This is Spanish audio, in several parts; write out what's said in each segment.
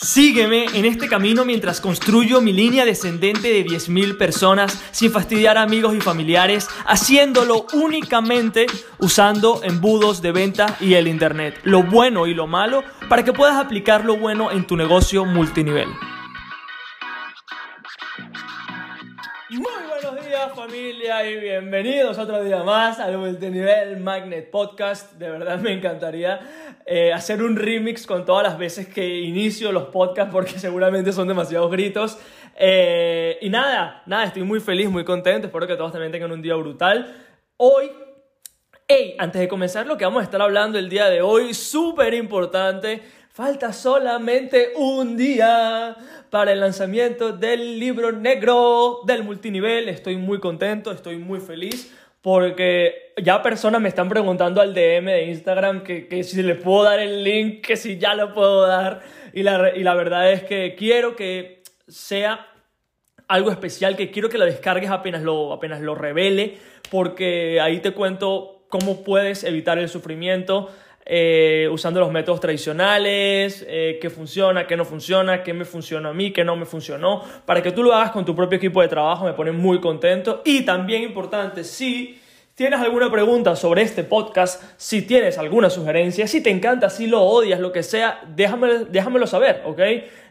Sígueme en este camino mientras construyo mi línea descendente de 10.000 personas sin fastidiar a amigos y familiares, haciéndolo únicamente usando embudos de venta y el Internet, lo bueno y lo malo, para que puedas aplicar lo bueno en tu negocio multinivel. Muy buenos días familia y bienvenidos otro día más al Multinivel Magnet Podcast. De verdad me encantaría eh, hacer un remix con todas las veces que inicio los podcasts porque seguramente son demasiados gritos. Eh, y nada, nada, estoy muy feliz, muy contento. Espero que todos también tengan un día brutal. Hoy Hey, antes de comenzar lo que vamos a estar hablando el día de hoy, súper importante, falta solamente un día para el lanzamiento del libro negro del multinivel. Estoy muy contento, estoy muy feliz porque ya personas me están preguntando al DM de Instagram que, que si le puedo dar el link, que si ya lo puedo dar. Y la, y la verdad es que quiero que sea algo especial, que quiero que lo descargues apenas lo, apenas lo revele, porque ahí te cuento cómo puedes evitar el sufrimiento eh, usando los métodos tradicionales, eh, qué funciona, qué no funciona, qué me funcionó a mí, qué no me funcionó, para que tú lo hagas con tu propio equipo de trabajo, me pone muy contento. Y también importante, si tienes alguna pregunta sobre este podcast, si tienes alguna sugerencia, si te encanta, si lo odias, lo que sea, déjame, déjamelo saber, ¿ok?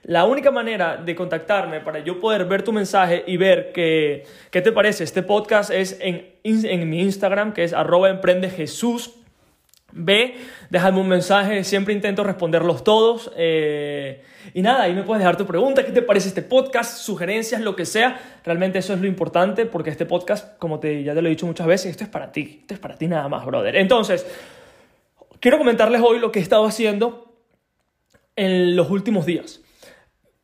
La única manera de contactarme para yo poder ver tu mensaje y ver qué, qué te parece este podcast es en, en mi Instagram, que es arroba. Ve, déjame un mensaje, siempre intento responderlos todos. Eh, y nada, ahí me puedes dejar tu pregunta, qué te parece este podcast, sugerencias, lo que sea. Realmente eso es lo importante porque este podcast, como te, ya te lo he dicho muchas veces, esto es para ti, esto es para ti nada más, brother. Entonces, quiero comentarles hoy lo que he estado haciendo en los últimos días.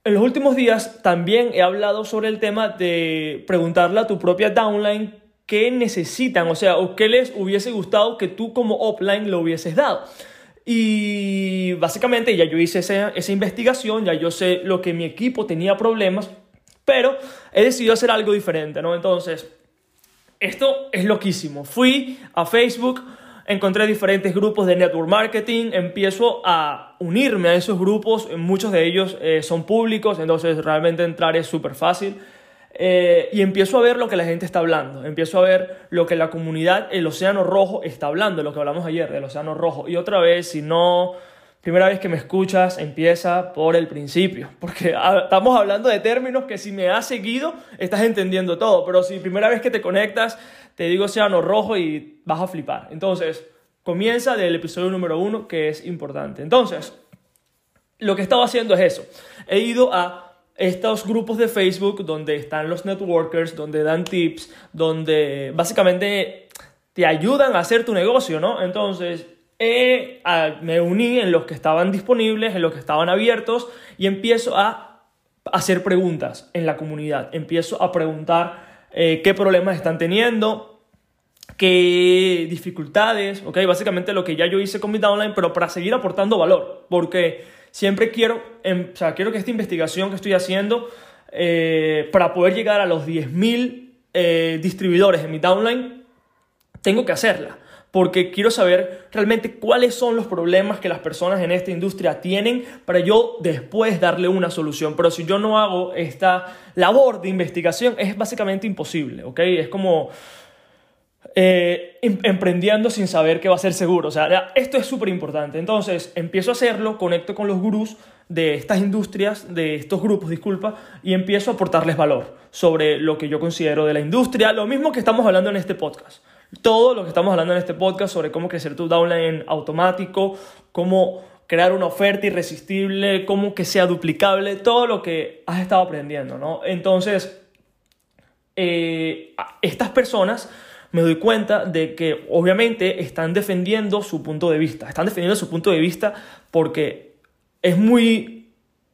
En los últimos días también he hablado sobre el tema de preguntarle a tu propia downline qué necesitan, o sea, o qué les hubiese gustado que tú como offline lo hubieses dado. Y básicamente ya yo hice esa, esa investigación, ya yo sé lo que mi equipo tenía problemas, pero he decidido hacer algo diferente, ¿no? Entonces, esto es loquísimo. Fui a Facebook, encontré diferentes grupos de network marketing, empiezo a unirme a esos grupos, muchos de ellos eh, son públicos, entonces realmente entrar es súper fácil. Eh, y empiezo a ver lo que la gente está hablando, empiezo a ver lo que la comunidad, el Océano Rojo, está hablando, lo que hablamos ayer del Océano Rojo. Y otra vez, si no, primera vez que me escuchas, empieza por el principio, porque estamos hablando de términos que si me has seguido, estás entendiendo todo, pero si primera vez que te conectas, te digo Océano Rojo y vas a flipar. Entonces, comienza del episodio número uno, que es importante. Entonces, lo que he estado haciendo es eso. He ido a estos grupos de Facebook donde están los networkers, donde dan tips, donde básicamente te ayudan a hacer tu negocio, ¿no? Entonces, me uní en los que estaban disponibles, en los que estaban abiertos y empiezo a hacer preguntas en la comunidad. Empiezo a preguntar eh, qué problemas están teniendo, qué dificultades, ¿ok? Básicamente lo que ya yo hice con mi downline, pero para seguir aportando valor, porque siempre quiero, em, o sea, quiero que esta investigación que estoy haciendo eh, para poder llegar a los 10.000 eh, distribuidores en mi downline, tengo que hacerla. Porque quiero saber realmente cuáles son los problemas que las personas en esta industria tienen para yo después darle una solución. Pero si yo no hago esta labor de investigación, es básicamente imposible, ¿ok? Es como eh, em, emprendiendo sin saber que va a ser seguro. O sea, esto es súper importante. Entonces, empiezo a hacerlo, conecto con los gurús de estas industrias, de estos grupos, disculpa, y empiezo a aportarles valor sobre lo que yo considero de la industria, lo mismo que estamos hablando en este podcast. Todo lo que estamos hablando en este podcast sobre cómo crecer tu downline automático, cómo crear una oferta irresistible, cómo que sea duplicable, todo lo que has estado aprendiendo, ¿no? Entonces, eh, estas personas me doy cuenta de que obviamente están defendiendo su punto de vista. Están defendiendo su punto de vista porque es muy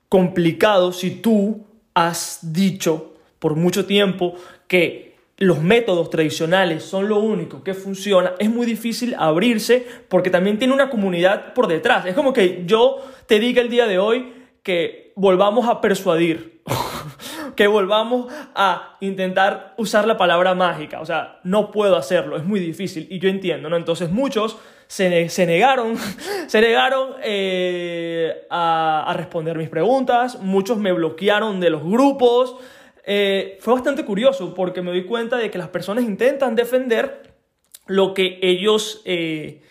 complicado si tú has dicho por mucho tiempo que los métodos tradicionales son lo único que funciona, es muy difícil abrirse porque también tiene una comunidad por detrás. Es como que yo te diga el día de hoy que volvamos a persuadir que volvamos a intentar usar la palabra mágica. O sea, no puedo hacerlo, es muy difícil y yo entiendo, ¿no? Entonces muchos se, negaron, se negaron eh, a, a, responder mis preguntas, muchos me bloquearon de los grupos. Eh, fue bastante curioso porque me doy cuenta de que las personas intentan defender lo que ellos, eh,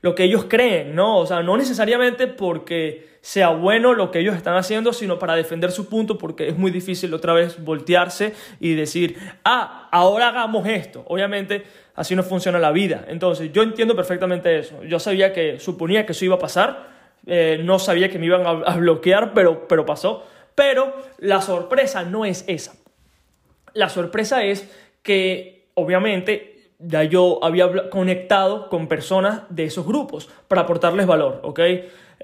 lo que ellos creen, ¿no? O sea, no necesariamente porque sea bueno lo que ellos están haciendo, sino para defender su punto, porque es muy difícil otra vez voltearse y decir, ah, ahora hagamos esto. Obviamente, así no funciona la vida. Entonces, yo entiendo perfectamente eso. Yo sabía que, suponía que eso iba a pasar, eh, no sabía que me iban a, bloquear, pero, pero pasó. Pero la sorpresa no es esa. La sorpresa es que, obviamente, ya yo había conectado con personas de esos grupos para aportarles valor, ¿ok?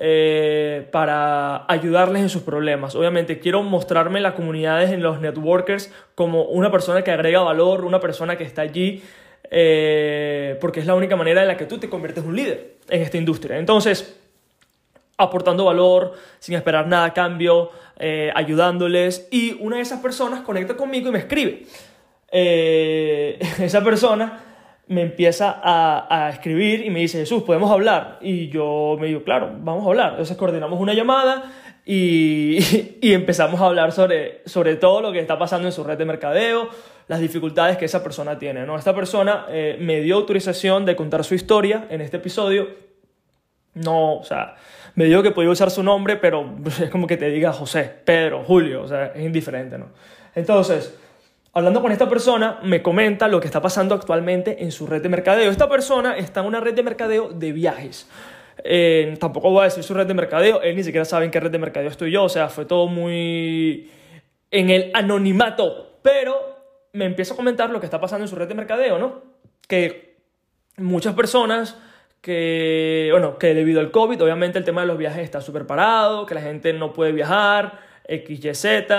Eh, para ayudarles en sus problemas. Obviamente quiero mostrarme en las comunidades, en los networkers, como una persona que agrega valor, una persona que está allí, eh, porque es la única manera en la que tú te conviertes en un líder en esta industria. Entonces, aportando valor, sin esperar nada a cambio, eh, ayudándoles, y una de esas personas conecta conmigo y me escribe. esa persona me empieza a, escribir y me dice, Jesús, ¿podemos hablar? Y yo me digo, claro, vamos a hablar. Entonces coordinamos una llamada y, empezamos a hablar sobre, sobre todo lo que está pasando en su red de mercadeo, las dificultades que esa persona tiene. ¿no? Esta persona eh, me dio autorización de contar su historia en este episodio. No, o sea, me dijo que podía usar su nombre, pero es como que te diga José, Pedro, Julio, o sea, es indiferente, ¿no? Entonces, Hablando con esta persona, me comenta lo que está pasando actualmente en su red de mercadeo. Esta persona está en una red de mercadeo de viajes. Eh, tampoco voy a decir su red de mercadeo, él ni siquiera sabe en qué red de mercadeo estoy yo, o sea, fue todo muy en el anonimato. Pero me empieza a comentar lo que está pasando en su red de mercadeo, ¿no? Que muchas personas que, bueno, que debido al COVID, obviamente el tema de los viajes está súper parado, que la gente no puede viajar, XYZ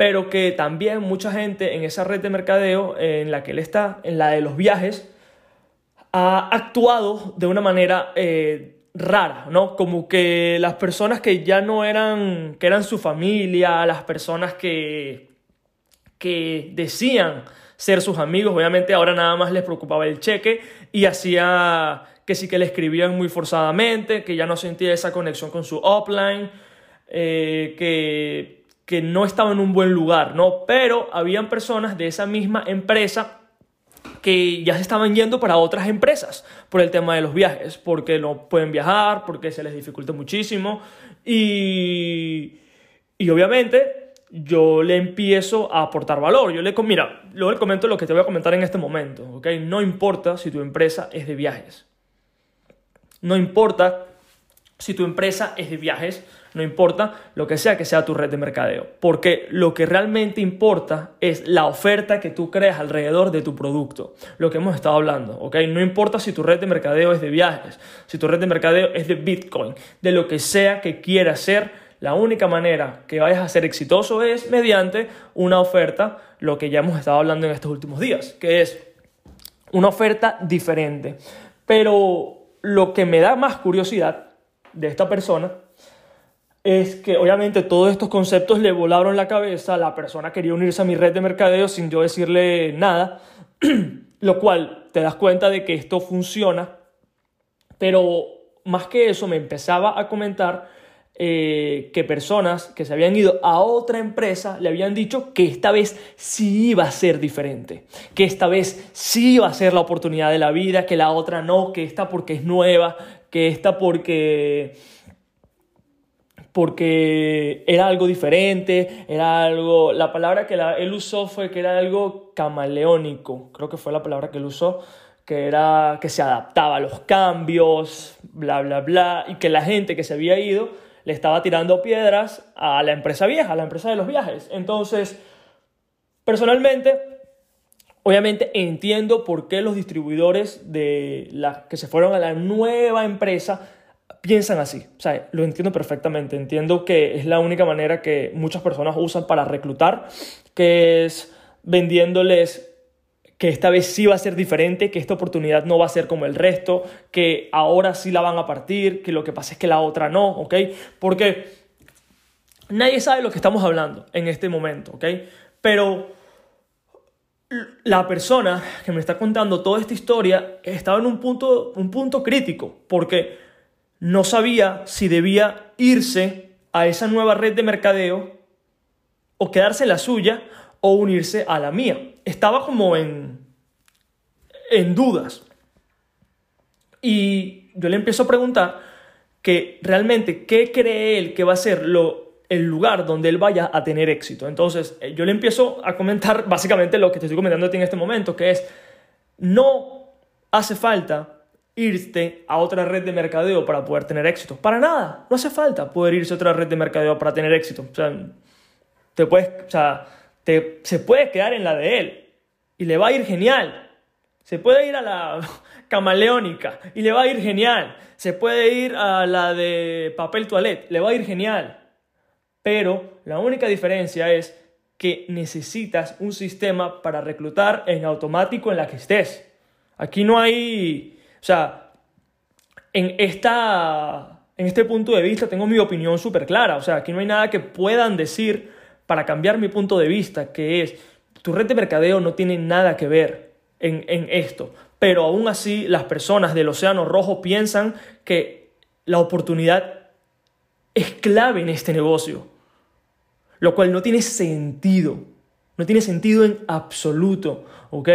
pero que también mucha gente en esa red de mercadeo en la que él está, en la de los viajes, ha actuado de una manera eh, rara, ¿no? Como que las personas que ya no eran, que eran su familia, las personas que, que decían ser sus amigos, obviamente ahora nada más les preocupaba el cheque y hacía que sí que le escribían muy forzadamente, que ya no sentía esa conexión con su offline, eh, que que no estaba en un buen lugar, ¿no? Pero habían personas de esa misma empresa que ya se estaban yendo para otras empresas por el tema de los viajes, porque no pueden viajar, porque se les dificulta muchísimo y, y obviamente yo le empiezo a aportar valor. Yo le mira, luego le comento lo que te voy a comentar en este momento, ¿ok? No importa si tu empresa es de viajes. No importa si tu empresa es de viajes, no importa lo que sea que sea tu red de mercadeo, porque lo que realmente importa es la oferta que tú creas alrededor de tu producto, lo que hemos estado hablando, ¿ok? No importa si tu red de mercadeo es de viajes, si tu red de mercadeo es de Bitcoin, de lo que sea que quieras ser, la única manera que vayas a ser exitoso es mediante una oferta, lo que ya hemos estado hablando en estos últimos días, que es una oferta diferente. Pero lo que me da más curiosidad de esta persona es que obviamente todos estos conceptos le volaron la cabeza, la persona quería unirse a mi red de mercadeo sin yo decirle nada, lo cual te das cuenta de que esto funciona, pero más que eso me empezaba a comentar eh, que personas que se habían ido a otra empresa le habían dicho que esta vez sí iba a ser diferente, que esta vez sí iba a ser la oportunidad de la vida, que la otra no, que esta porque es nueva, que esta porque porque era algo diferente, era algo, la palabra que él usó fue que era algo camaleónico, creo que fue la palabra que él usó, que era que se adaptaba a los cambios, bla, bla, bla, y que la gente que se había ido le estaba tirando piedras a la empresa vieja, a la empresa de los viajes. Entonces, personalmente, obviamente entiendo por qué los distribuidores de la, que se fueron a la nueva empresa piensan así. O sea, lo entiendo perfectamente. Entiendo que es la única manera que muchas personas usan para reclutar, que es vendiéndoles que esta vez sí va a ser diferente, que esta oportunidad no va a ser como el resto, que ahora sí la van a partir, que lo que pasa es que la otra no, ¿ok? Porque nadie sabe lo que estamos hablando en este momento, ¿ok? Pero la persona que me está contando toda esta historia estaba en un punto, un punto crítico, porque no sabía si debía irse a esa nueva red de mercadeo o quedarse en la suya o unirse a la mía. Estaba como en, en dudas. Y yo le empiezo a preguntar que realmente qué cree él que va a ser lo el lugar donde él vaya a tener éxito. Entonces, eh, yo le empiezo a comentar básicamente lo que te estoy comentando a ti en este momento, que es, no hace falta irte a otra red de mercadeo para poder tener éxito. Para nada, no hace falta poder irse a otra red de mercadeo para tener éxito. O sea, te puedes, o sea, te, se puede quedar en la de él y le va a ir genial. Se puede ir a la camaleónica y le va a ir genial. Se puede ir a la de papel toilette, le va a ir genial. Pero la única diferencia es que necesitas un sistema para reclutar en automático en la que estés. Aquí no hay, o sea, en, esta, en este punto de vista tengo mi opinión súper clara. O sea, aquí no hay nada que puedan decir para cambiar mi punto de vista, que es, tu red de mercadeo no tiene nada que ver en, en esto. Pero aún así las personas del Océano Rojo piensan que la oportunidad es clave en este negocio, lo cual no tiene sentido, no tiene sentido en absoluto, ¿ok?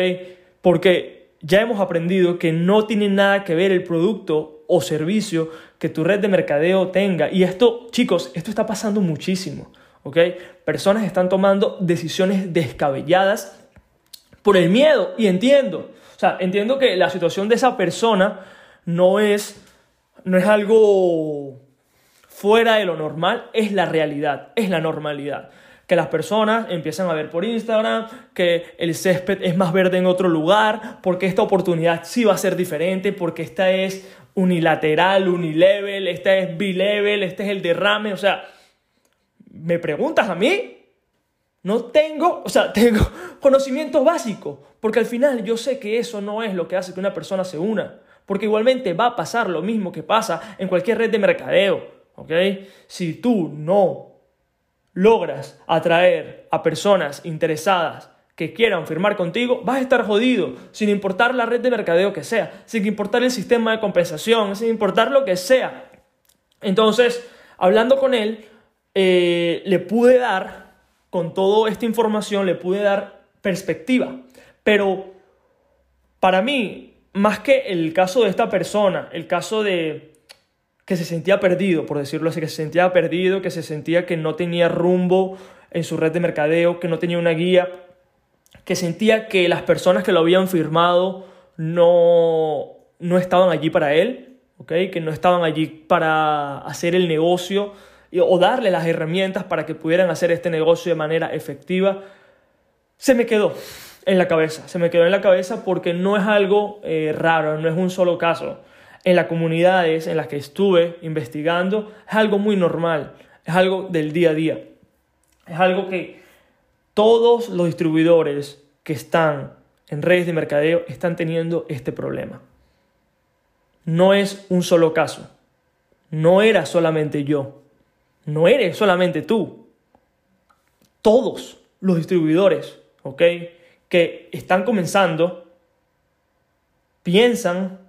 Porque ya hemos aprendido que no tiene nada que ver el producto o servicio que tu red de mercadeo tenga. Y esto, chicos, esto está pasando muchísimo, ¿ok? Personas están tomando decisiones descabelladas por el miedo, y entiendo, o sea, entiendo que la situación de esa persona no es, no es algo fuera de lo normal es la realidad, es la normalidad. Que las personas empiezan a ver por Instagram que el césped es más verde en otro lugar, porque esta oportunidad sí va a ser diferente, porque esta es unilateral, unilevel, esta es bilevel, este es el derrame, o sea, ¿me preguntas a mí? No tengo, o sea, tengo conocimientos básicos, porque al final yo sé que eso no es lo que hace que una persona se una, porque igualmente va a pasar lo mismo que pasa en cualquier red de mercadeo. ¿ok? Si tú no logras atraer a personas interesadas que quieran firmar contigo, vas a estar jodido, sin importar la red de mercadeo que sea, sin importar el sistema de compensación, sin importar lo que sea. Entonces, hablando con él, eh, le pude dar, con toda esta información, le pude dar perspectiva. Pero para mí, más que el caso de esta persona, el caso de, que se sentía perdido, por decirlo así, que se sentía perdido, que se sentía que no tenía rumbo en su red de mercadeo, que no tenía una guía, que sentía que las personas que lo habían firmado no, no estaban allí para él, ¿okay? que no estaban allí para hacer el negocio o darle las herramientas para que pudieran hacer este negocio de manera efectiva, se me quedó en la cabeza, se me quedó en la cabeza porque no es algo eh, raro, no es un solo caso en las comunidades en las que estuve investigando es algo muy normal, es algo del día a día. Es algo que todos los distribuidores que están en redes de mercadeo están teniendo este problema. No es un solo caso. No era solamente yo. No eres solamente tú. Todos los distribuidores. Que están comenzando, piensan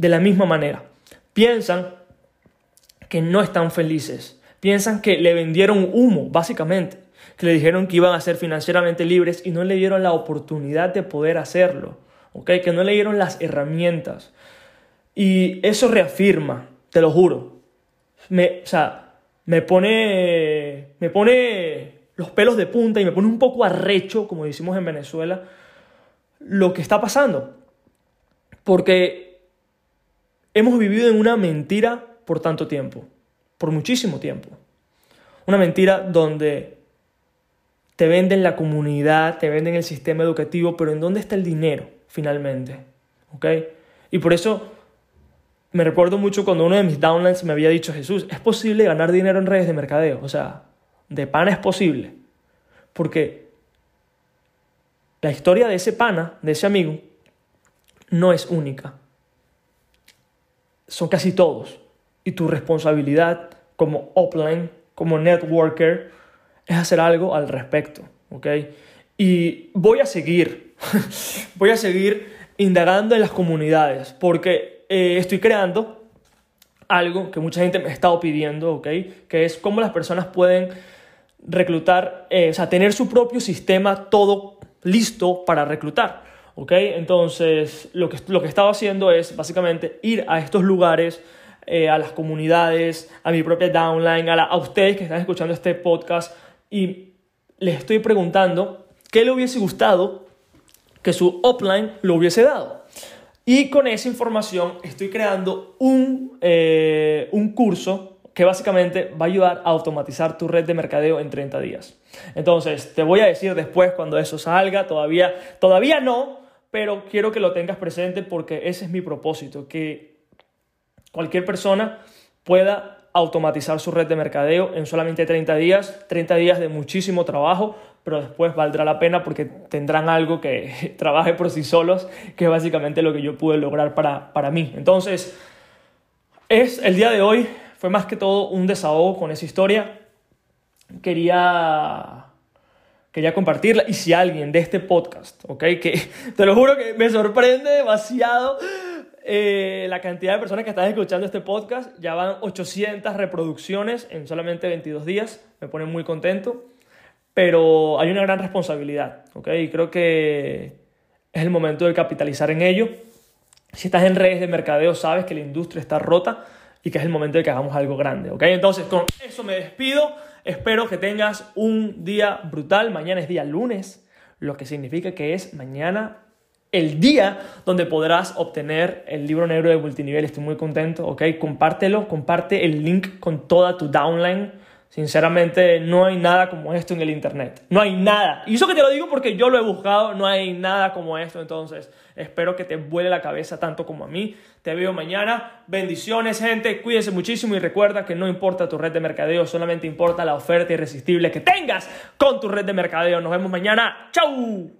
de la misma manera. Piensan que no están felices. Piensan que le vendieron humo, básicamente. Que le dijeron que iban a ser financieramente libres y no le dieron la oportunidad de poder hacerlo. Que no le dieron las herramientas. Y eso reafirma, te lo juro. Me, o sea, me pone, me pone los pelos de punta y me pone un poco arrecho, como decimos en Venezuela, lo que está pasando. Porque hemos vivido en una mentira por tanto tiempo, por muchísimo tiempo. Una mentira donde te venden la comunidad, te venden el sistema educativo, pero ¿en dónde está el dinero finalmente? ¿Ok? Y por eso me recuerdo mucho cuando uno de mis downlines me había dicho, Jesús, es posible ganar dinero en redes de mercadeo. O sea, de pana es posible. Porque la historia de ese pana, de ese amigo, no es única son casi todos. Y tu responsabilidad como upline, como networker, es hacer algo al respecto. ¿ok? Y voy a seguir voy a seguir indagando en las comunidades porque eh, estoy creando algo que mucha gente me ha estado pidiendo, ¿ok? Que es cómo las personas pueden reclutar, eh, o sea, tener su propio sistema todo listo para reclutar, ¿ok? Entonces, lo que, lo que he estado haciendo es básicamente ir a estos lugares, eh, a las comunidades, a mi propia downline, a, ustedes que están escuchando este podcast y les estoy preguntando qué le hubiese gustado que su upline lo hubiese dado. Y con esa información estoy creando un, eh, un curso que básicamente va a ayudar a automatizar tu red de mercadeo en 30 días. Entonces, te voy a decir después cuando eso salga, todavía, todavía no, pero quiero que lo tengas presente porque ese es mi propósito, que cualquier persona pueda automatizar su red de mercadeo en solamente 30 días, 30 días de muchísimo trabajo, pero después valdrá la pena porque tendrán algo que trabaje por sí solos, que es básicamente lo que yo pude lograr para, para mí. Entonces, es el día de hoy, fue más que todo un desahogo con esa historia. Quería, quería compartirla y si alguien de este podcast, ¿ok? Que te lo juro que me sorprende demasiado eh, la cantidad de personas que están escuchando este podcast. Ya van 800 reproducciones en solamente 22 días. Me pone muy contento pero hay una gran responsabilidad, ¿ok? Y creo que es el momento de capitalizar en ello. Si estás en redes de mercadeo, sabes que la industria está rota y que es el momento de que hagamos algo grande, ¿ok? Entonces, con eso me despido. Espero que tengas un día brutal. Mañana es día lunes, lo que significa que es mañana el día donde podrás obtener el libro negro de multinivel. Estoy muy contento, ¿ok? Compártelo, comparte el link con toda tu downline Sinceramente, no hay nada como esto en el Internet. No hay nada. Y eso que te lo digo porque yo lo he buscado, no hay nada como esto. Entonces, espero que te vuele la cabeza tanto como a mí. Te veo mañana. Bendiciones, gente. Cuídense muchísimo y recuerda que no importa tu red de mercadeo, solamente importa la oferta irresistible que tengas con tu red de mercadeo. Nos vemos mañana. ¡Chau!